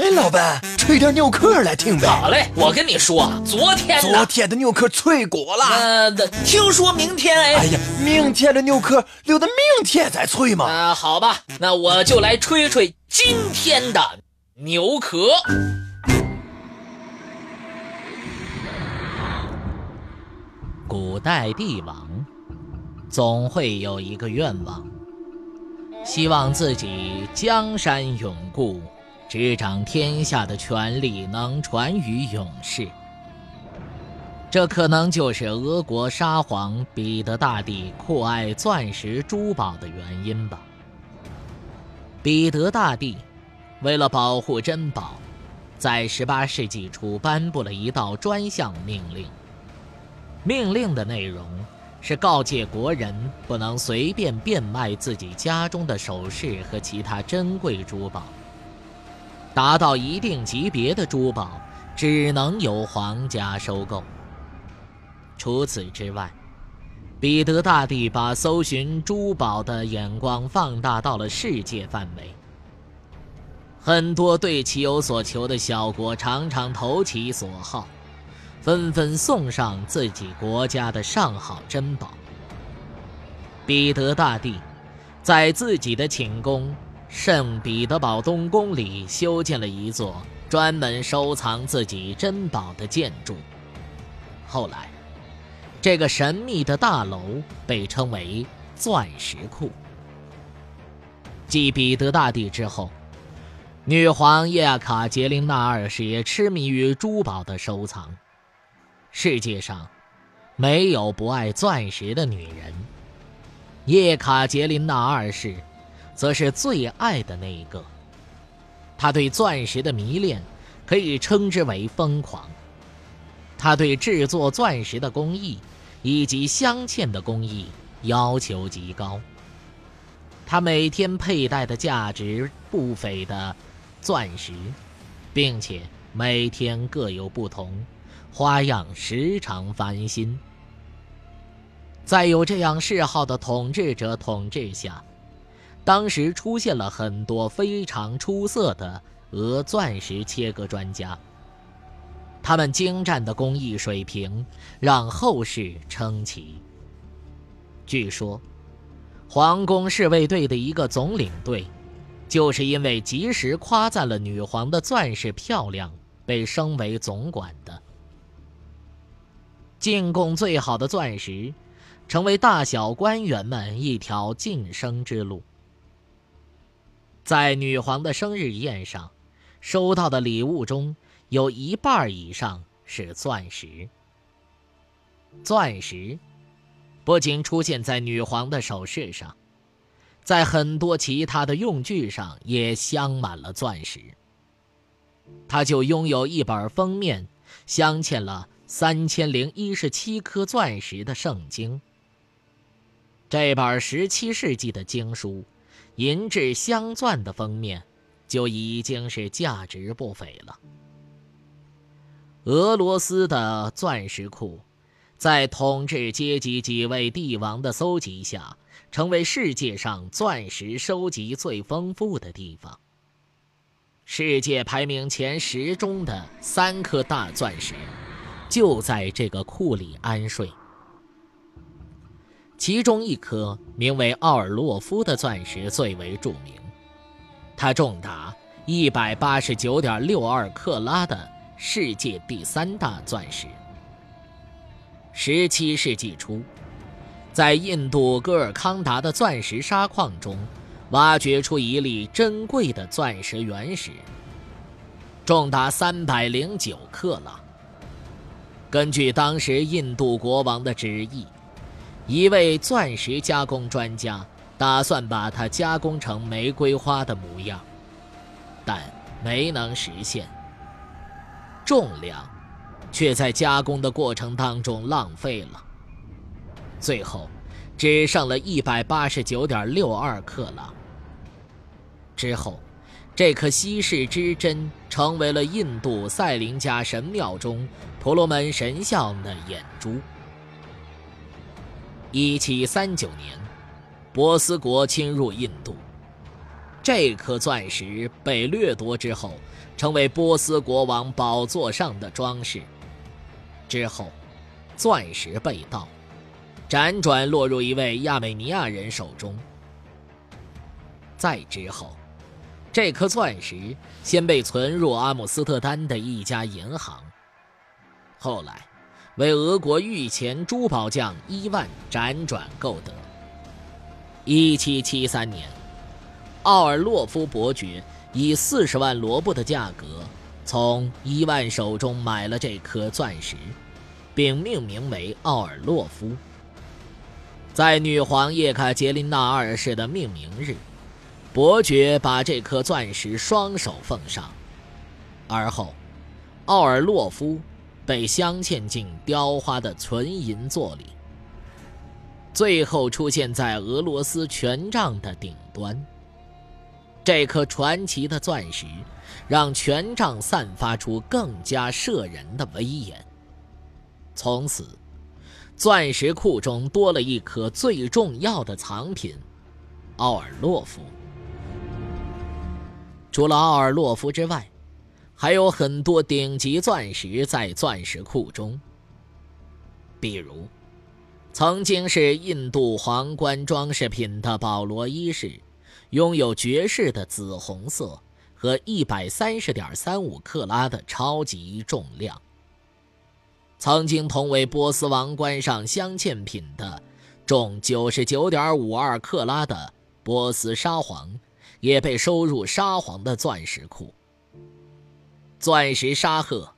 哎，老板，吹点牛壳来听呗。好嘞，我跟你说，昨天昨天的牛壳脆过了。呃，听说明天哎。哎呀，明天的牛壳留到明天再吹嘛。啊，好吧，那我就来吹吹今天的牛壳。古代帝王总会有一个愿望，希望自己江山永固。执掌天下的权力能传于永世，这可能就是俄国沙皇彼得大帝酷爱钻石珠宝的原因吧。彼得大帝为了保护珍宝，在18世纪初颁布了一道专项命令。命令的内容是告诫国人不能随便变卖自己家中的首饰和其他珍贵珠宝。达到一定级别的珠宝，只能由皇家收购。除此之外，彼得大帝把搜寻珠宝的眼光放大到了世界范围。很多对其有所求的小国常常投其所好，纷纷送上自己国家的上好珍宝。彼得大帝在自己的寝宫。圣彼得堡东宫里修建了一座专门收藏自己珍宝的建筑。后来，这个神秘的大楼被称为钻石库。继彼得大帝之后，女皇叶卡捷琳娜二世也痴迷于珠宝的收藏。世界上没有不爱钻石的女人。叶卡捷琳娜二世。则是最爱的那一个。他对钻石的迷恋可以称之为疯狂。他对制作钻石的工艺以及镶嵌的工艺要求极高。他每天佩戴的价值不菲的钻石，并且每天各有不同，花样时常翻新。在有这样嗜好的统治者统治下。当时出现了很多非常出色的俄钻石切割专家，他们精湛的工艺水平让后世称奇。据说，皇宫侍卫队的一个总领队，就是因为及时夸赞了女皇的钻石漂亮，被升为总管的。进贡最好的钻石，成为大小官员们一条晋升之路。在女皇的生日宴上，收到的礼物中有一半以上是钻石。钻石不仅出现在女皇的首饰上，在很多其他的用具上也镶满了钻石。她就拥有一本封面镶嵌了三千零一十七颗钻石的圣经。这本十七世纪的经书。银质镶钻的封面，就已经是价值不菲了。俄罗斯的钻石库，在统治阶级几位帝王的搜集下，成为世界上钻石收集最丰富的地方。世界排名前十中的三颗大钻石，就在这个库里安睡。其中一颗名为奥尔洛夫的钻石最为著名，它重达一百八十九点六二克拉的世界第三大钻石。十七世纪初，在印度戈尔康达的钻石沙矿中，挖掘出一粒珍贵的钻石原石，重达三百零九克拉。根据当时印度国王的旨意。一位钻石加工专家打算把它加工成玫瑰花的模样，但没能实现。重量却在加工的过程当中浪费了，最后只剩了一百八十九点六二克拉。之后，这颗稀世之珍成为了印度赛林加神庙中婆罗门神像的眼珠。一七三九年，波斯国侵入印度。这颗钻石被掠夺之后，成为波斯国王宝座上的装饰。之后，钻石被盗，辗转落入一位亚美尼亚人手中。再之后，这颗钻石先被存入阿姆斯特丹的一家银行，后来为俄国御前珠宝匠伊万辗转购得。一七七三年，奥尔洛夫伯爵以四十万罗布的价格从伊万手中买了这颗钻石，并命名为奥尔洛夫。在女皇叶卡捷琳娜二世的命名日，伯爵把这颗钻石双手奉上，而后，奥尔洛夫被镶嵌进雕花的纯银座里。最后出现在俄罗斯权杖的顶端。这颗传奇的钻石，让权杖散发出更加摄人的威严。从此，钻石库中多了一颗最重要的藏品——奥尔洛夫。除了奥尔洛夫之外，还有很多顶级钻石在钻石库中，比如。曾经是印度皇冠装饰品的保罗一世，拥有绝世的紫红色和一百三十点三五克拉的超级重量。曾经同为波斯王冠上镶嵌品的重九十九点五二克拉的波斯沙皇，也被收入沙皇的钻石库。钻石沙鹤，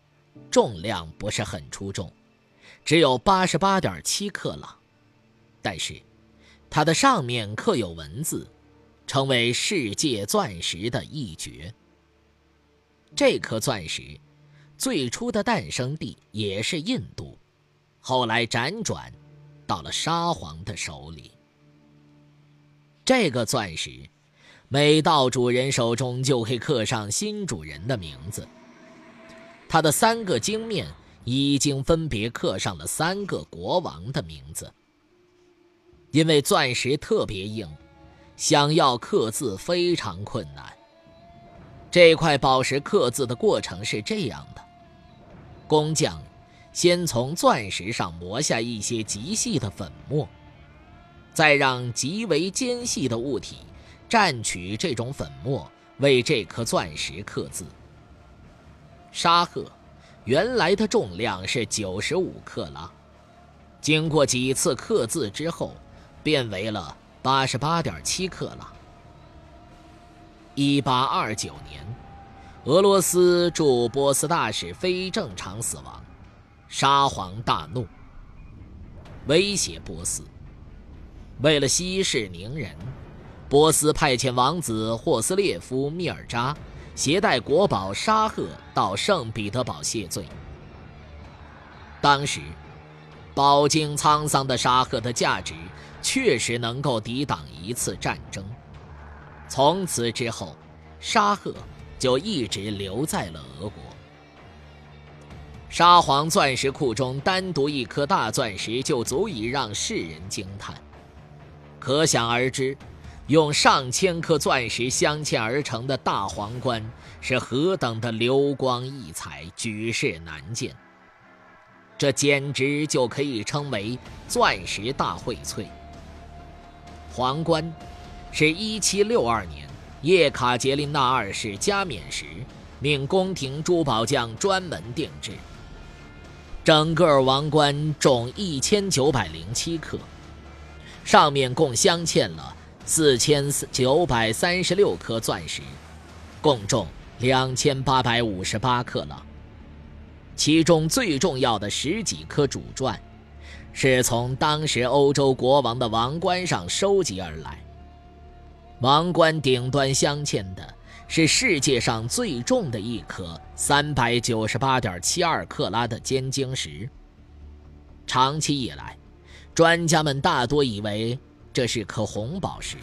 重量不是很出众。只有八十八点七克拉，但是它的上面刻有文字，成为世界钻石的一绝。这颗钻石最初的诞生地也是印度，后来辗转到了沙皇的手里。这个钻石每到主人手中，就会刻上新主人的名字。它的三个晶面。已经分别刻上了三个国王的名字。因为钻石特别硬，想要刻字非常困难。这块宝石刻字的过程是这样的：工匠先从钻石上磨下一些极细的粉末，再让极为尖细的物体蘸取这种粉末，为这颗钻石刻字。沙鹤。原来的重量是九十五克拉，经过几次刻字之后，变为了八十八点七克拉。一八二九年，俄罗斯驻波斯大使非正常死亡，沙皇大怒，威胁波斯。为了息事宁人，波斯派遣王子霍斯列夫·密尔扎。携带国宝沙赫到圣彼得堡谢罪。当时，饱经沧桑的沙赫的价值确实能够抵挡一次战争。从此之后，沙赫就一直留在了俄国。沙皇钻石库中单独一颗大钻石就足以让世人惊叹，可想而知。用上千颗钻石镶嵌而成的大皇冠，是何等的流光溢彩、举世难见。这简直就可以称为钻石大荟萃。皇冠是一七六二年叶卡捷琳娜二世加冕时，命宫廷珠宝匠专门定制。整个王冠重一千九百零七克，上面共镶嵌了。四千九百三十六颗钻石，共重两千八百五十八克拉。其中最重要的十几颗主钻，是从当时欧洲国王的王冠上收集而来。王冠顶端镶嵌的是世界上最重的一颗三百九十八点七二克拉的尖晶石。长期以来，专家们大多以为。这是颗红宝石，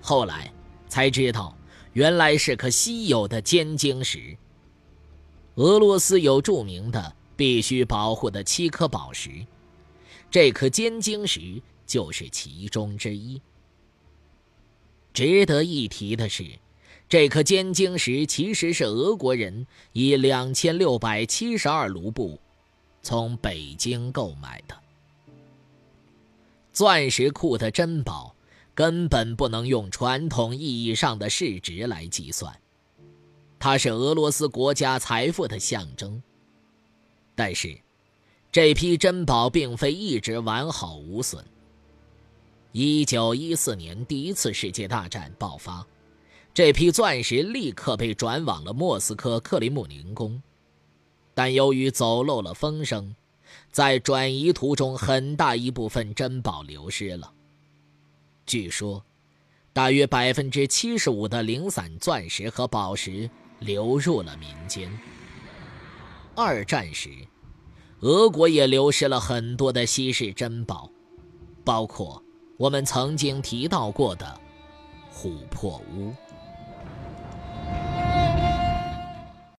后来才知道，原来是颗稀有的尖晶石。俄罗斯有著名的必须保护的七颗宝石，这颗尖晶石就是其中之一。值得一提的是，这颗尖晶石其实是俄国人以两千六百七十二卢布从北京购买的。钻石库的珍宝根本不能用传统意义上的市值来计算，它是俄罗斯国家财富的象征。但是，这批珍宝并非一直完好无损。一九一四年，第一次世界大战爆发。这批钻石立刻被转往了莫斯科克里姆林宫，但由于走漏了风声，在转移途中，很大一部分珍宝流失了。据说，大约百分之七十五的零散钻石和宝石流入了民间。二战时，俄国也流失了很多的稀世珍宝，包括我们曾经提到过的琥珀屋。